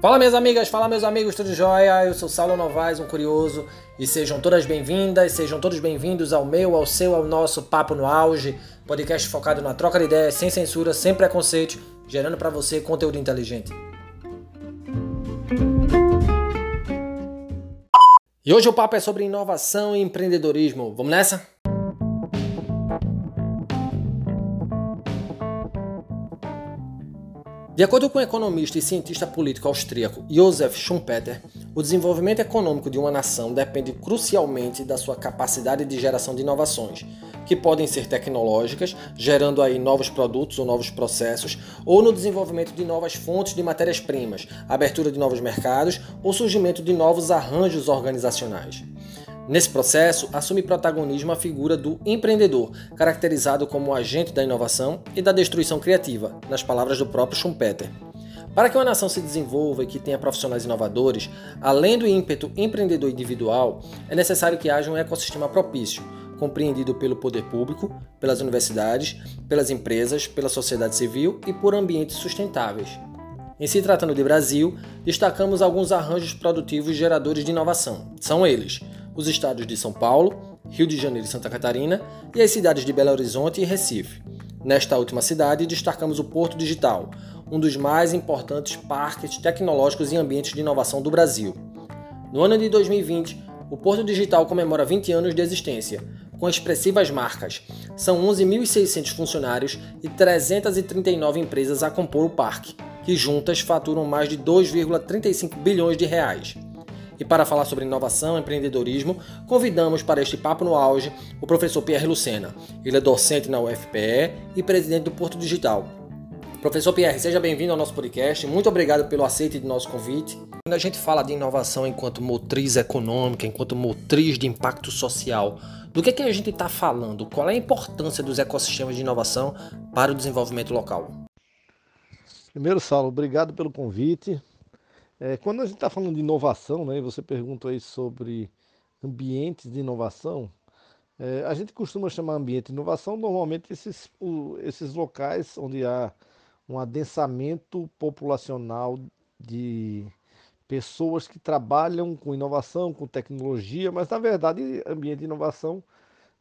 Fala minhas amigas, fala meus amigos, tudo jóia? Eu sou Saulo Novaes, um curioso, e sejam todas bem-vindas, sejam todos bem-vindos ao meu, ao seu, ao nosso Papo no Auge, podcast focado na troca de ideias, sem censura, sem preconceito, gerando para você conteúdo inteligente. E hoje o papo é sobre inovação e empreendedorismo. Vamos nessa? De acordo com o economista e cientista político austríaco Josef Schumpeter, o desenvolvimento econômico de uma nação depende crucialmente da sua capacidade de geração de inovações, que podem ser tecnológicas, gerando aí novos produtos ou novos processos, ou no desenvolvimento de novas fontes de matérias-primas, abertura de novos mercados ou surgimento de novos arranjos organizacionais. Nesse processo, assume protagonismo a figura do empreendedor, caracterizado como agente da inovação e da destruição criativa, nas palavras do próprio Schumpeter. Para que uma nação se desenvolva e que tenha profissionais inovadores, além do ímpeto empreendedor individual, é necessário que haja um ecossistema propício, compreendido pelo poder público, pelas universidades, pelas empresas, pela sociedade civil e por ambientes sustentáveis. Em se tratando de Brasil, destacamos alguns arranjos produtivos geradores de inovação. São eles: os estados de São Paulo, Rio de Janeiro e Santa Catarina e as cidades de Belo Horizonte e Recife. Nesta última cidade, destacamos o Porto Digital, um dos mais importantes parques tecnológicos e ambientes de inovação do Brasil. No ano de 2020, o Porto Digital comemora 20 anos de existência, com expressivas marcas. São 11.600 funcionários e 339 empresas a compor o parque, que juntas faturam mais de 2,35 bilhões de reais. E para falar sobre inovação e empreendedorismo, convidamos para este papo no auge o professor Pierre Lucena. Ele é docente na UFPE e presidente do Porto Digital. Professor Pierre, seja bem-vindo ao nosso podcast. Muito obrigado pelo aceite de nosso convite. Quando a gente fala de inovação enquanto motriz econômica, enquanto motriz de impacto social, do que, é que a gente está falando? Qual é a importância dos ecossistemas de inovação para o desenvolvimento local? Primeiro, Saulo, obrigado pelo convite. É, quando a gente está falando de inovação, né, você perguntou aí sobre ambientes de inovação, é, a gente costuma chamar ambiente de inovação normalmente esses, o, esses locais onde há um adensamento populacional de pessoas que trabalham com inovação, com tecnologia, mas na verdade ambiente de inovação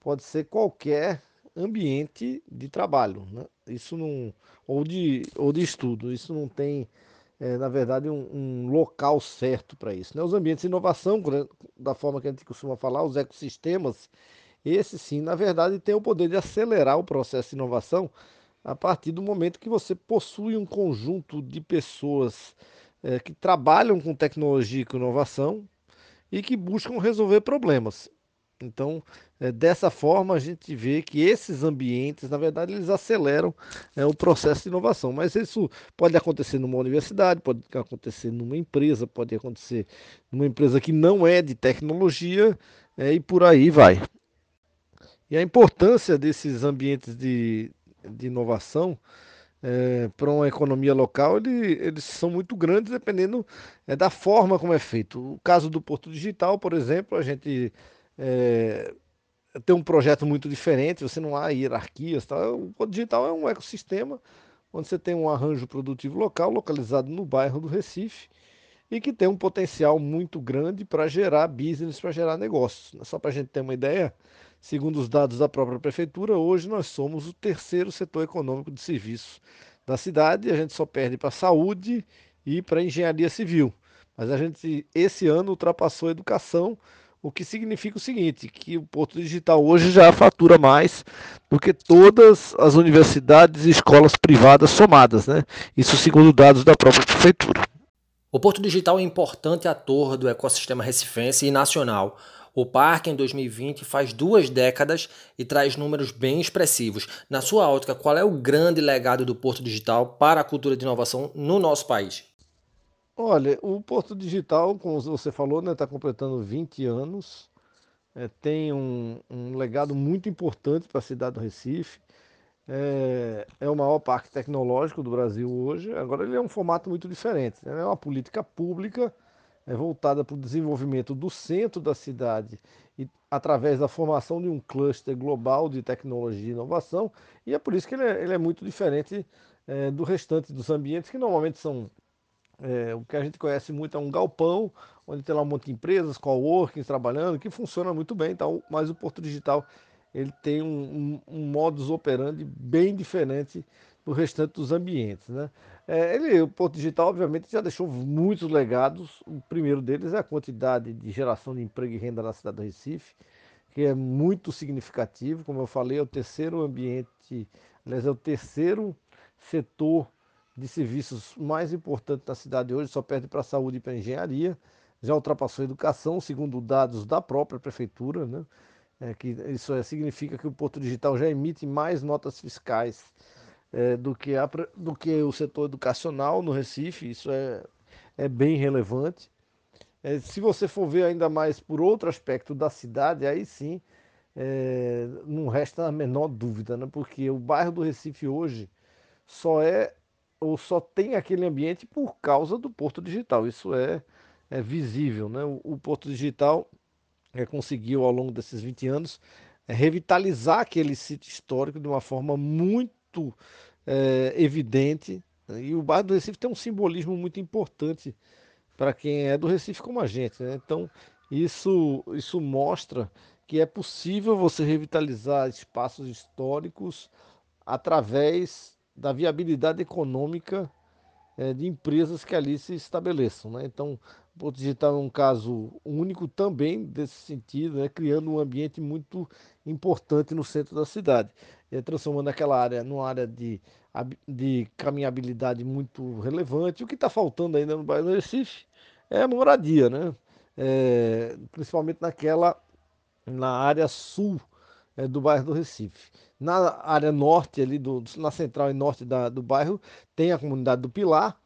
pode ser qualquer ambiente de trabalho, né? Isso não ou de ou de estudo, isso não tem é, na verdade, um, um local certo para isso. Né? Os ambientes de inovação, da forma que a gente costuma falar, os ecossistemas, esse sim, na verdade, tem o poder de acelerar o processo de inovação a partir do momento que você possui um conjunto de pessoas é, que trabalham com tecnologia e com inovação e que buscam resolver problemas. Então, é, dessa forma, a gente vê que esses ambientes, na verdade, eles aceleram é, o processo de inovação. Mas isso pode acontecer numa universidade, pode acontecer numa empresa, pode acontecer numa empresa que não é de tecnologia é, e por aí vai. E a importância desses ambientes de, de inovação é, para uma economia local, ele, eles são muito grandes dependendo é, da forma como é feito. O caso do Porto Digital, por exemplo, a gente é, tem um projeto muito diferente, você não há hierarquias. Tá? O digital é um ecossistema onde você tem um arranjo produtivo local localizado no bairro do Recife e que tem um potencial muito grande para gerar business, para gerar negócios. Só para a gente ter uma ideia, segundo os dados da própria prefeitura, hoje nós somos o terceiro setor econômico de serviços da cidade, a gente só perde para a saúde e para a engenharia civil. Mas a gente esse ano ultrapassou a educação o que significa o seguinte, que o Porto Digital hoje já fatura mais do que todas as universidades e escolas privadas somadas, né? Isso segundo dados da própria prefeitura. O Porto Digital é um importante ator do ecossistema recifense e nacional. O parque, em 2020, faz duas décadas e traz números bem expressivos. Na sua ótica, qual é o grande legado do Porto Digital para a cultura de inovação no nosso país? Olha, o Porto Digital, como você falou, está né, completando 20 anos, é, tem um, um, legado muito importante para a cidade do Recife. É, é, o maior parque tecnológico do Brasil hoje. Agora, ele é um formato muito diferente. Né? É uma política pública é, voltada para o desenvolvimento do centro da cidade e através da formação de um cluster global de tecnologia e inovação. E é por isso que ele é, ele é muito diferente é, do restante dos ambientes, que normalmente são É, o que a gente conhece muito é um galpão, onde tem lá um monte de empresas, coworkings trabalhando, que funciona muito bem, então, mas o Porto Digital ele tem um, um, um modus operandi bem diferente do restante dos ambientes. Né? É, ele, o Porto Digital, obviamente, já deixou muitos legados. O primeiro deles é a quantidade de geração de emprego e renda na cidade do Recife, que é muito significativo. Como eu falei, é o terceiro ambiente, aliás, é o terceiro setor de serviços mais importante da cidade hoje, só perde para a saúde e para a engenharia. Já ultrapassou a educação, segundo dados da própria prefeitura, né? É, que isso é, significa que o Porto Digital já emite mais notas fiscais é, do, que a, do que o setor educacional no Recife, isso é, é bem relevante. É, se você for ver ainda mais por outro aspecto da cidade, aí sim é, não resta a menor dúvida, né? porque o bairro do Recife hoje só é ou só tem aquele ambiente por causa do Porto Digital. Isso é, é visível. Né? O, o Porto Digital é, conseguiu, ao longo desses 20 anos, é, revitalizar aquele sítio histórico de uma forma muito é, evidente. Né? E o bairro do Recife tem um simbolismo muito importante para quem é do Recife como a gente. Né? Então, isso, isso mostra que é possível você revitalizar espaços históricos através da viabilidade econômica é, de empresas que ali se estabeleçam. Né? Então, o Porto Digital é um caso único também desse sentido, né? criando um ambiente muito importante no centro da cidade, é, transformando aquela área numa área de, de caminhabilidade muito relevante. O que está faltando ainda no bairro do Recife é moradia, né? É, principalmente naquela na área sul é, do bairro do Recife. Na área norte, ali do, na central e norte da, do bairro, tem a comunidade do Pilar,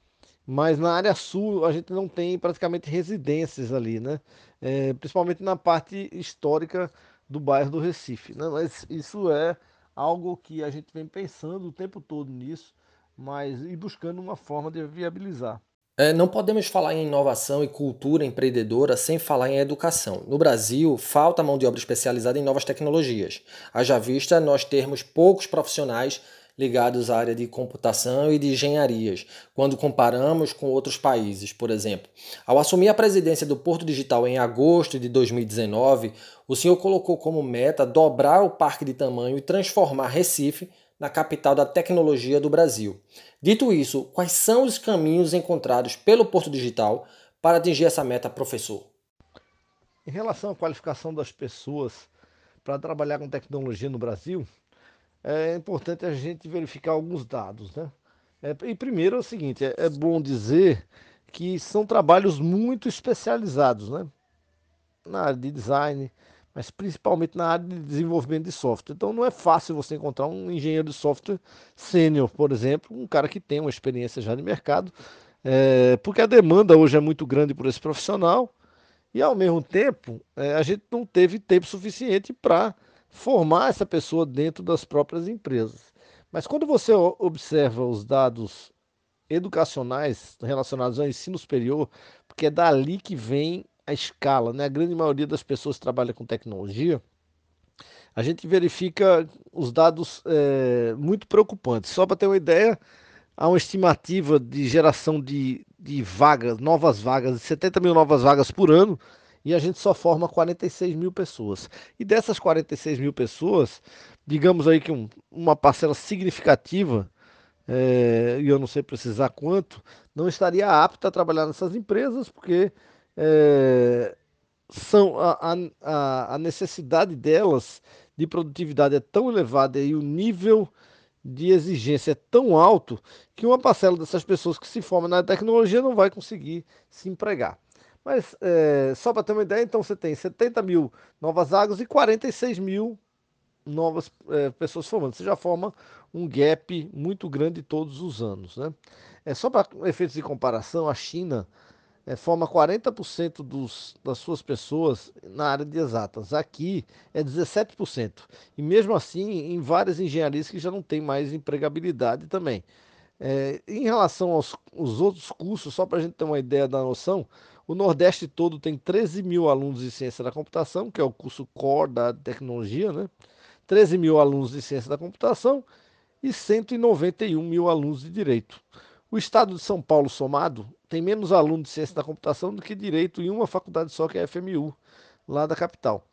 mas na área sul a gente não tem praticamente residências ali, né? É, principalmente na parte histórica do bairro do Recife. Né? Mas isso é algo que a gente vem pensando o tempo todo nisso, mas e buscando uma forma de viabilizar. É, não podemos falar em inovação e cultura empreendedora sem falar em educação. No Brasil, falta mão de obra especializada em novas tecnologias. Haja vista nós termos poucos profissionais ligados à área de computação e de engenharias, quando comparamos com outros países, por exemplo. Ao assumir a presidência do Porto Digital em agosto de 2019, o senhor colocou como meta dobrar o parque de tamanho e transformar Recife na capital da tecnologia do Brasil. Dito isso, quais são os caminhos encontrados pelo Porto Digital para atingir essa meta, professor? Em relação à qualificação das pessoas para trabalhar com tecnologia no Brasil, é importante a gente verificar alguns dados. Né? É, e primeiro é o seguinte: é, é bom dizer que são trabalhos muito especializados né? na área de design, mas principalmente na área de desenvolvimento de software. Então não é fácil você encontrar um engenheiro de software sênior, por exemplo, um cara que tem uma experiência já de mercado, é, porque a demanda hoje é muito grande por esse profissional e ao mesmo tempo é, a gente não teve tempo suficiente para formar essa pessoa dentro das próprias empresas. Mas quando você observa os dados educacionais relacionados ao ensino superior, porque é dali que vem a escala, né? A grande maioria das pessoas trabalha com tecnologia, a gente verifica os dados é, muito preocupantes. Só para ter uma ideia, há uma estimativa de geração de, de vagas, novas vagas, 70 mil novas vagas por ano, e a gente só forma 46 mil pessoas. E dessas 46 mil pessoas, digamos aí que um, uma parcela significativa, é, e eu não sei precisar quanto, não estaria apta a trabalhar nessas empresas, porque é, são a, a, a necessidade delas de produtividade é tão elevada e o nível de exigência é tão alto que uma parcela dessas pessoas que se formam na tecnologia não vai conseguir se empregar. Mas é, só para ter uma ideia, então você tem 70 mil novas vagas e 46 mil novas é, pessoas formando. Você já forma um gap muito grande todos os anos. Né? É, só para efeitos de comparação, a China é, forma 40% dos, das suas pessoas na área de exatas. Aqui é 17%. E mesmo assim, em várias engenharias que já não tem mais empregabilidade também. É, em relação aos, aos outros cursos, só para a gente ter uma ideia da noção, o Nordeste todo tem 13 mil alunos de ciência da computação, que é o curso core da tecnologia, né? 13 mil alunos de ciência da computação e 191 mil alunos de direito. O estado de São Paulo somado tem menos alunos de ciência da computação do que direito em uma faculdade só, que é a FMU, lá da capital.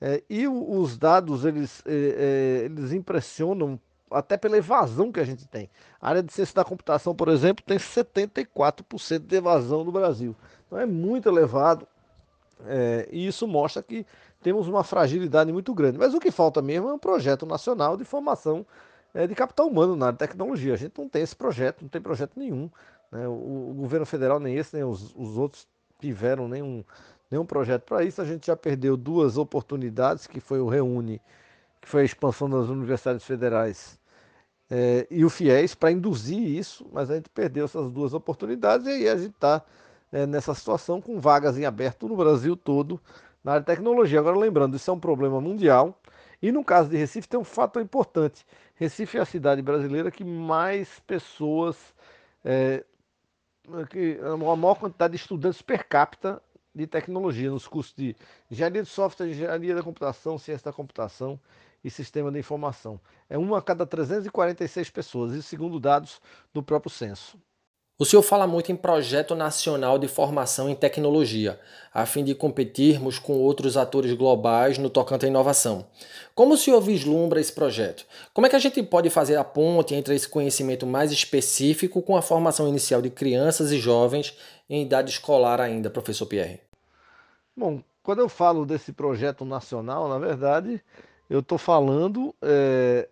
É, e os dados, eles, é, é, eles impressionam até pela evasão que a gente tem. A área de ciência da computação, por exemplo, tem 74% de evasão no Brasil. Então é muito elevado é, e isso mostra que temos uma fragilidade muito grande. Mas o que falta mesmo é um projeto nacional de formação é, de capital humano na área de tecnologia. A gente não tem esse projeto, não tem projeto nenhum. Né? O, o, governo federal, nem esse, nem os, os outros tiveram nenhum, nenhum projeto para isso. A gente já perdeu duas oportunidades, que foi o Reúne, que foi a expansão das universidades federais, é, e o FIES, para induzir isso, mas a gente perdeu essas duas oportunidades e aí a gente está é, nessa situação com vagas em aberto no Brasil todo na área de tecnologia. Agora, lembrando, isso é um problema mundial. E no caso de Recife tem um fator importante. Recife é a cidade brasileira que mais pessoas, é, que, a maior quantidade de estudantes per capita de tecnologia, nos cursos de engenharia de software, engenharia da computação, ciência da computação e sistema de informação. É uma a cada 346 pessoas, isso segundo dados do próprio censo. O senhor fala muito em projeto nacional de formação em tecnologia, a fim de competirmos com outros atores globais no tocante à inovação. Como o senhor vislumbra esse projeto? Como é que a gente pode fazer a ponte entre esse conhecimento mais específico com a formação inicial de crianças e jovens em idade escolar ainda, professor Pierre? Bom, quando eu falo desse projeto nacional, na verdade, eu estou falando é,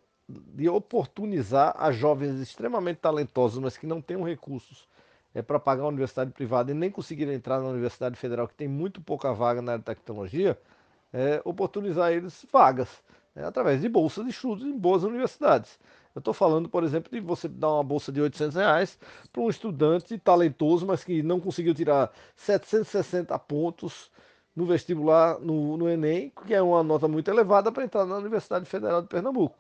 de oportunizar a jovens extremamente talentosos, mas que não tenham recursos é, para pagar uma universidade privada e nem conseguirem entrar na Universidade Federal, que tem muito pouca vaga na área de tecnologia, é, oportunizar eles vagas, né, através de bolsas de estudos em boas universidades. Eu estou falando, por exemplo, de você dar uma bolsa de 800 reais para um estudante talentoso, mas que não conseguiu tirar 760 pontos no vestibular, no, no Enem, que é uma nota muito elevada para entrar na Universidade Federal de Pernambuco.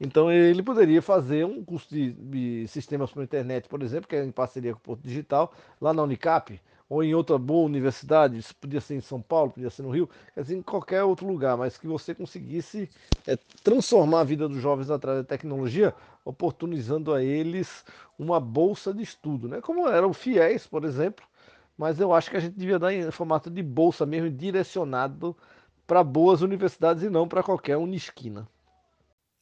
Então ele poderia fazer um curso de, de sistemas para a internet, por exemplo, que é em parceria com o Porto Digital, lá na Unicap, ou em outra boa universidade, isso podia ser em São Paulo, podia ser no Rio, quer dizer, em qualquer outro lugar, mas que você conseguisse é, transformar a vida dos jovens através da tecnologia, oportunizando a eles uma bolsa de estudo, né? como era o FIES, por exemplo, mas eu acho que a gente devia dar em formato de bolsa mesmo, direcionado para boas universidades e não para qualquer unisquina.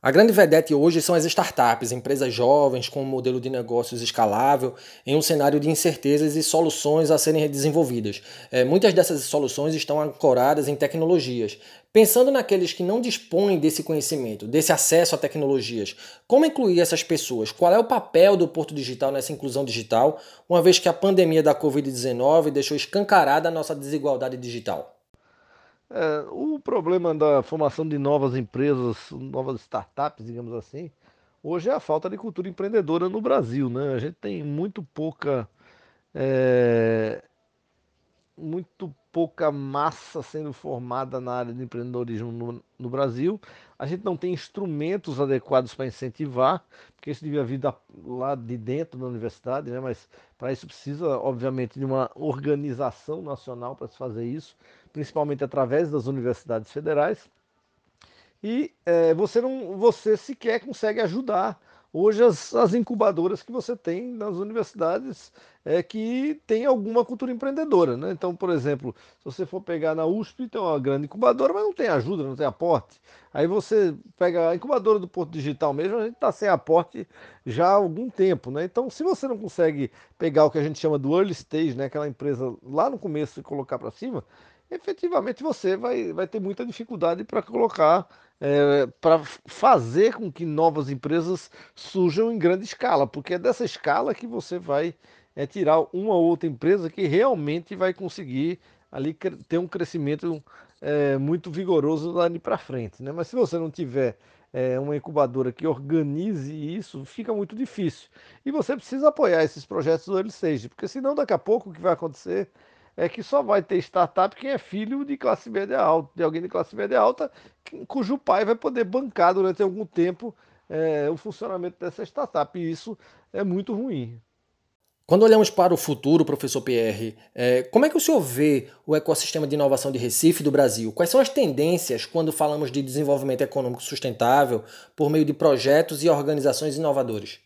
A grande vedete hoje são as startups, empresas jovens com um modelo de negócios escalável em um cenário de incertezas e soluções a serem desenvolvidas. É, muitas dessas soluções estão ancoradas em tecnologias. Pensando naqueles que não dispõem desse conhecimento, desse acesso a tecnologias, como incluir essas pessoas? Qual é o papel do Porto Digital nessa inclusão digital, uma vez que a pandemia da Covid-19 deixou escancarada a nossa desigualdade digital? É, o problema da formação de novas empresas, novas startups, digamos assim, hoje é a falta de cultura empreendedora no Brasil. Né? A gente tem muito pouca. É, muito pouca massa sendo formada na área de empreendedorismo no, no Brasil. A gente não tem instrumentos adequados para incentivar, porque isso devia vir da, lá de dentro da universidade, né? mas para isso precisa, obviamente, de uma organização nacional para se fazer isso, principalmente através das universidades federais. E é, você não, você sequer consegue ajudar hoje as, as incubadoras que você tem nas universidades é, que tem alguma cultura empreendedora. Né? Então, por exemplo, se você for pegar na USP, tem uma grande incubadora, mas não tem ajuda, não tem aporte. Aí você pega a incubadora do Porto Digital mesmo, a gente está sem aporte já há algum tempo. Né? Então, se você não consegue pegar o que a gente chama do early stage, né? aquela empresa lá no começo e colocar para cima, efetivamente você vai, vai ter muita dificuldade para colocar é, para fazer com que novas empresas surjam em grande escala, porque é dessa escala que você vai é, tirar uma ou outra empresa que realmente vai conseguir ali ter um crescimento é, muito vigoroso dali para frente. Né? Mas se você não tiver é, uma incubadora que organize isso, fica muito difícil. E você precisa apoiar esses projetos do early stage, porque senão daqui a pouco o que vai acontecer é que só vai ter startup quem é filho de classe média alta, de alguém de classe média alta, cujo pai vai poder bancar durante algum tempo é, o funcionamento dessa startup. E isso é muito ruim. Quando olhamos para o futuro, professor Pierre, é, como é que o senhor vê o ecossistema de inovação de Recife do Brasil? Quais são as tendências quando falamos de desenvolvimento econômico sustentável por meio de projetos e organizações inovadoras?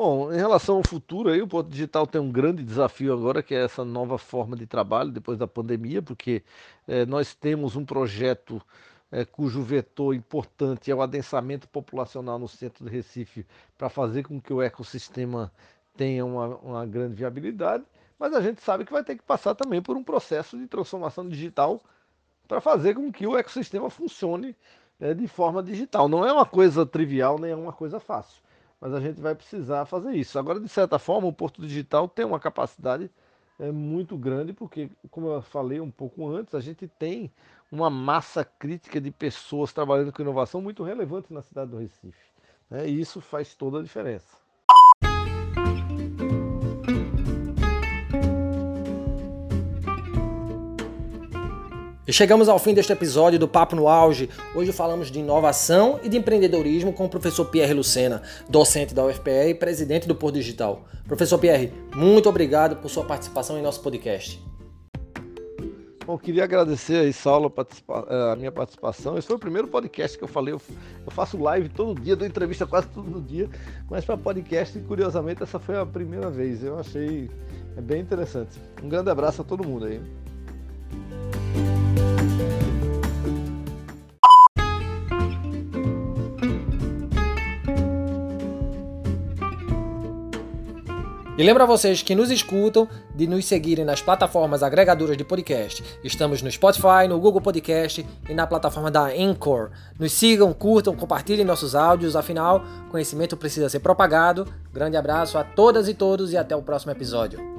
Bom, em relação ao futuro, aí, o Porto Digital tem um grande desafio agora, que é essa nova forma de trabalho depois da pandemia, porque é, nós temos um projeto é, cujo vetor importante é o adensamento populacional no centro de Recife, para fazer com que o ecossistema tenha uma, uma grande viabilidade, mas a gente sabe que vai ter que passar também por um processo de transformação digital para fazer com que o ecossistema funcione é, de forma digital. Não é uma coisa trivial, nem é uma coisa fácil mas a gente vai precisar fazer isso. Agora, de certa forma, o Porto Digital tem uma capacidade é, muito grande, porque, como eu falei um pouco antes, a gente tem uma massa crítica de pessoas trabalhando com inovação muito relevante na cidade do Recife. Né? E isso faz toda a diferença. E chegamos ao fim deste episódio do Papo no Auge. Hoje falamos de inovação e de empreendedorismo com o professor Pierre Lucena, docente da UFPE e presidente do Porto Digital. Professor Pierre, muito obrigado por sua participação em nosso podcast. Bom, queria agradecer aí, Saulo, eh, a minha participação. Esse foi o primeiro podcast que eu falei. Eu faço live todo dia, dou entrevista quase todo dia, mas para podcast, curiosamente, essa foi a primeira vez. Eu achei é bem interessante. Um grande abraço a todo mundo aí. E lembra vocês que nos escutam de nos seguirem nas plataformas agregadoras de podcast. Estamos no Spotify, no Google Podcast e na plataforma da Anchor. Nos sigam, curtam, compartilhem nossos áudios, afinal, conhecimento precisa ser propagado. Grande abraço a todas e todos e até o próximo episódio.